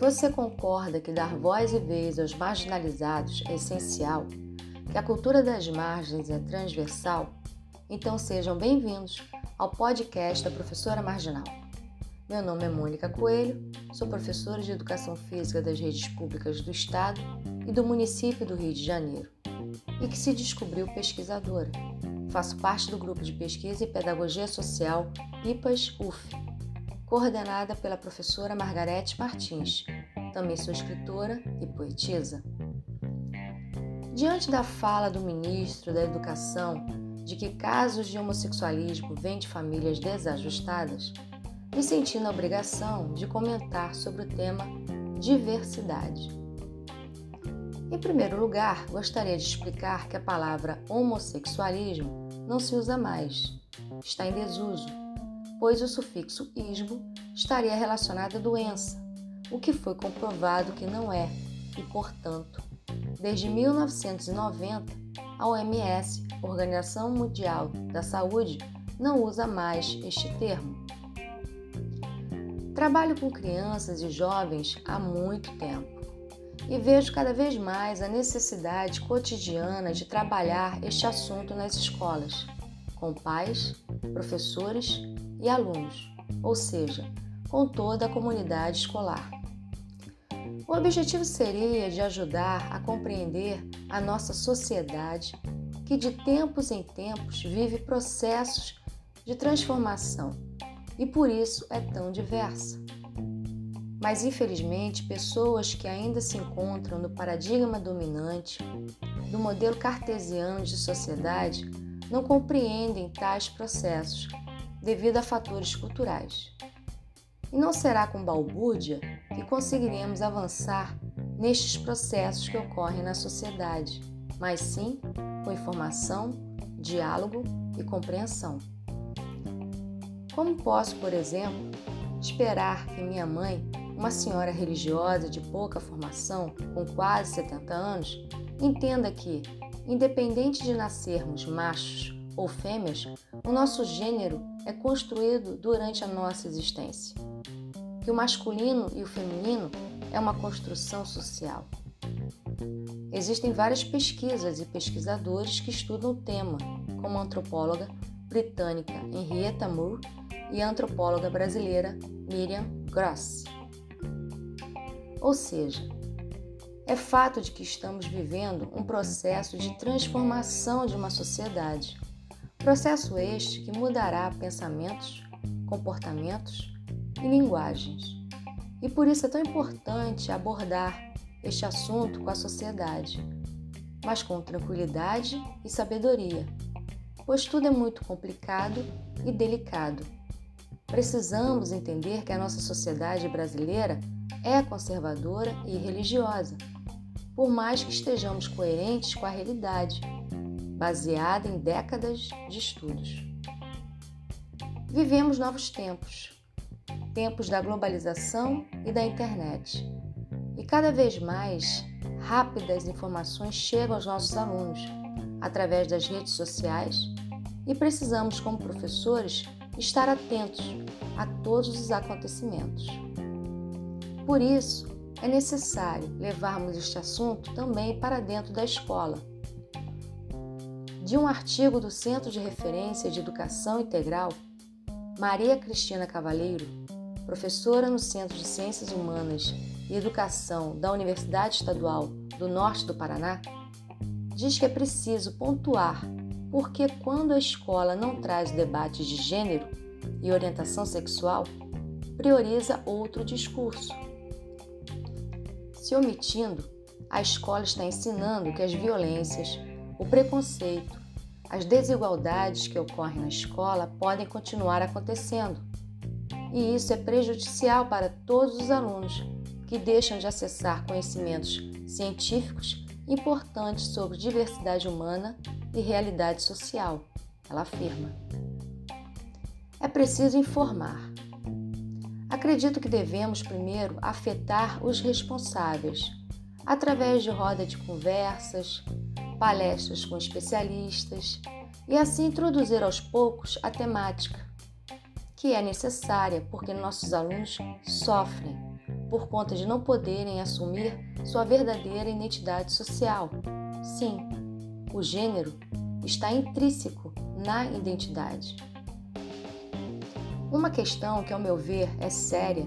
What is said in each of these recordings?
você concorda que dar voz e vez aos marginalizados é essencial, que a cultura das margens é transversal, então sejam bem-vindos ao podcast da Professora Marginal. Meu nome é Mônica Coelho, sou professora de Educação Física das redes públicas do Estado e do município do Rio de Janeiro, e que se descobriu pesquisadora. Faço parte do grupo de pesquisa e pedagogia social IPAS UF, coordenada pela professora Margarete Martins. Também sou escritora e poetisa. Diante da fala do ministro da Educação de que casos de homossexualismo vêm de famílias desajustadas, me senti na obrigação de comentar sobre o tema diversidade. Em primeiro lugar, gostaria de explicar que a palavra homossexualismo não se usa mais, está em desuso, pois o sufixo ismo estaria relacionado à doença, o que foi comprovado que não é, e portanto, desde 1990, a OMS, Organização Mundial da Saúde, não usa mais este termo. Trabalho com crianças e jovens há muito tempo e vejo cada vez mais a necessidade cotidiana de trabalhar este assunto nas escolas, com pais, professores e alunos, ou seja, com toda a comunidade escolar. O objetivo seria de ajudar a compreender a nossa sociedade que de tempos em tempos vive processos de transformação e por isso é tão diversa. Mas infelizmente, pessoas que ainda se encontram no paradigma dominante do modelo cartesiano de sociedade não compreendem tais processos devido a fatores culturais. E não será com balbúrdia que conseguiremos avançar nestes processos que ocorrem na sociedade, mas sim com informação, diálogo e compreensão. Como posso, por exemplo, esperar que minha mãe, uma senhora religiosa de pouca formação, com quase 70 anos, entenda que, independente de nascermos machos ou fêmeas, o nosso gênero é construído durante a nossa existência. Que o masculino e o feminino é uma construção social. Existem várias pesquisas e pesquisadores que estudam o tema, como a antropóloga britânica Henrietta Moore e a antropóloga brasileira Miriam Gross. Ou seja, é fato de que estamos vivendo um processo de transformação de uma sociedade. Processo este que mudará pensamentos, comportamentos e linguagens. E por isso é tão importante abordar este assunto com a sociedade, mas com tranquilidade e sabedoria, pois tudo é muito complicado e delicado Precisamos entender que a nossa sociedade brasileira é conservadora e religiosa, por mais que estejamos coerentes com a realidade, baseada em décadas de estudos. Vivemos novos tempos, tempos da globalização e da internet. E cada vez mais rápidas informações chegam aos nossos alunos através das redes sociais e precisamos, como professores, estar atentos a todos os acontecimentos. Por isso, é necessário levarmos este assunto também para dentro da escola. De um artigo do Centro de Referência de Educação Integral, Maria Cristina Cavaleiro, professora no Centro de Ciências Humanas e Educação da Universidade Estadual do Norte do Paraná, diz que é preciso pontuar porque quando a escola não traz debates de gênero e orientação sexual, prioriza outro discurso. Se omitindo, a escola está ensinando que as violências, o preconceito, as desigualdades que ocorrem na escola podem continuar acontecendo. E isso é prejudicial para todos os alunos que deixam de acessar conhecimentos científicos importantes sobre diversidade humana e realidade social, ela afirma. É preciso informar. Acredito que devemos primeiro afetar os responsáveis, através de roda de conversas, palestras com especialistas e assim introduzir aos poucos a temática, que é necessária porque nossos alunos sofrem, por conta de não poderem assumir sua verdadeira identidade social. Sim, o gênero está intrínseco na identidade. Uma questão que, ao meu ver, é séria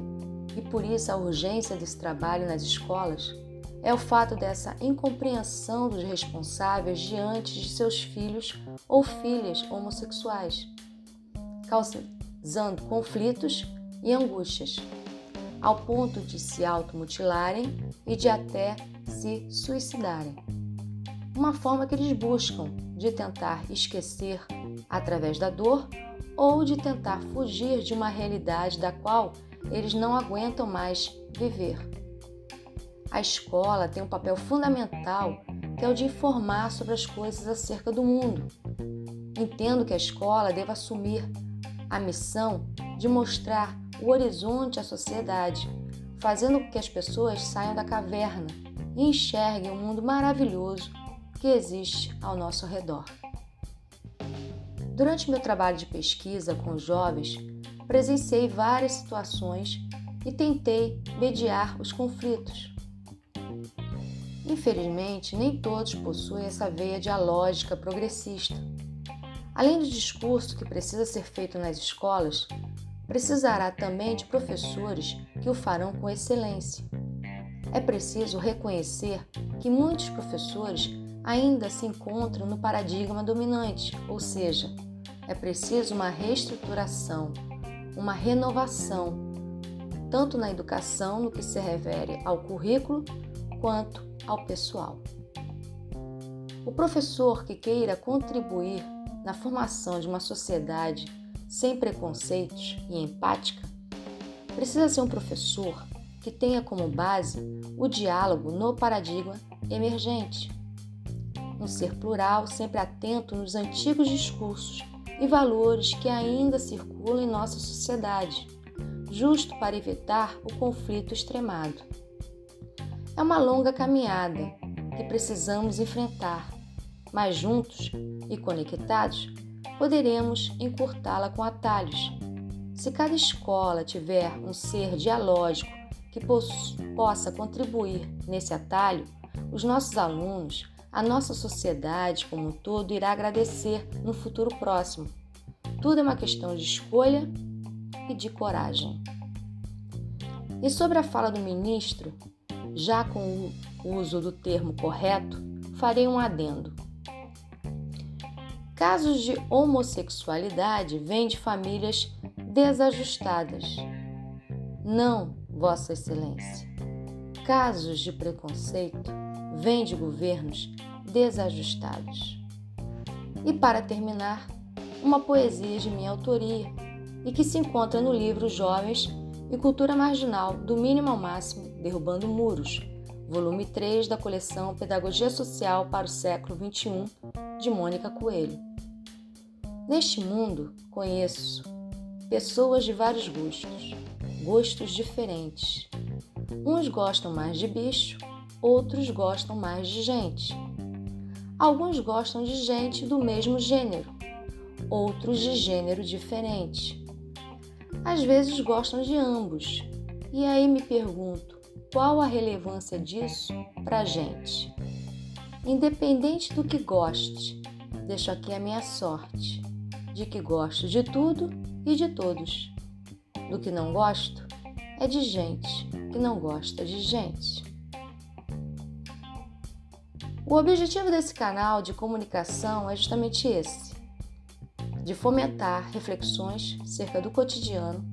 e por isso a urgência desse trabalho nas escolas é o fato dessa incompreensão dos responsáveis diante de seus filhos ou filhas homossexuais, causando conflitos e angústias, ao ponto de se automutilarem e de até se suicidarem. Uma forma que eles buscam de tentar esquecer através da dor ou de tentar fugir de uma realidade da qual eles não aguentam mais viver. A escola tem um papel fundamental que é o de informar sobre as coisas acerca do mundo. Entendo que a escola deve assumir a missão de mostrar o horizonte à sociedade, fazendo com que as pessoas saiam da caverna e enxerguem o mundo maravilhoso que existe ao nosso redor. Durante meu trabalho de pesquisa com os jovens, presenciei várias situações e tentei mediar os conflitos. Infelizmente, nem todos possuem essa veia dialógica progressista. Além do discurso que precisa ser feito nas escolas, precisará também de professores que o farão com excelência. É preciso reconhecer que muitos professores ainda se encontram no paradigma dominante, ou seja, é preciso uma reestruturação, uma renovação, tanto na educação no que se refere ao currículo quanto ao pessoal. O professor que queira contribuir na formação de uma sociedade sem preconceitos e empática precisa ser um professor que tenha como base o diálogo no paradigma emergente um ser plural, sempre atento nos antigos discursos e valores que ainda circulam em nossa sociedade, justo para evitar o conflito extremado. É uma longa caminhada que precisamos enfrentar, mas juntos e conectados poderemos encurtá-la com atalhos. Se cada escola tiver um ser dialógico que possa contribuir nesse atalho, os nossos alunos a nossa sociedade como um todo irá agradecer no futuro próximo. Tudo é uma questão de escolha e de coragem. E sobre a fala do ministro, já com o uso do termo correto, farei um adendo. Casos de homossexualidade vêm de famílias desajustadas. Não, Vossa Excelência. Casos de preconceito vêm de governos desajustados. E para terminar, uma poesia de minha autoria e que se encontra no livro Jovens e Cultura Marginal, do Mínimo ao Máximo, Derrubando Muros, volume 3 da coleção Pedagogia Social para o Século XXI, de Mônica Coelho. Neste mundo, conheço pessoas de vários gostos, gostos diferentes. Uns gostam mais de bicho, outros gostam mais de gente. Alguns gostam de gente do mesmo gênero, outros de gênero diferente. Às vezes gostam de ambos. E aí me pergunto, qual a relevância disso para a gente? Independente do que goste, deixo aqui a minha sorte, de que gosto de tudo e de todos. Do que não gosto é de gente que não gosta de gente. O objetivo desse canal de comunicação é justamente esse: de fomentar reflexões cerca do cotidiano,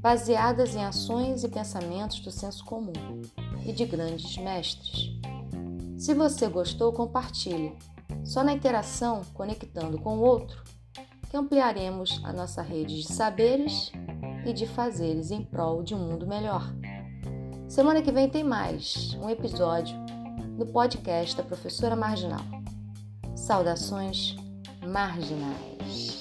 baseadas em ações e pensamentos do senso comum e de grandes mestres. Se você gostou, compartilhe. Só na interação, conectando com o outro, que ampliaremos a nossa rede de saberes e de fazeres em prol de um mundo melhor. Semana que vem tem mais um episódio no podcast da Professora Marginal. Saudações marginais.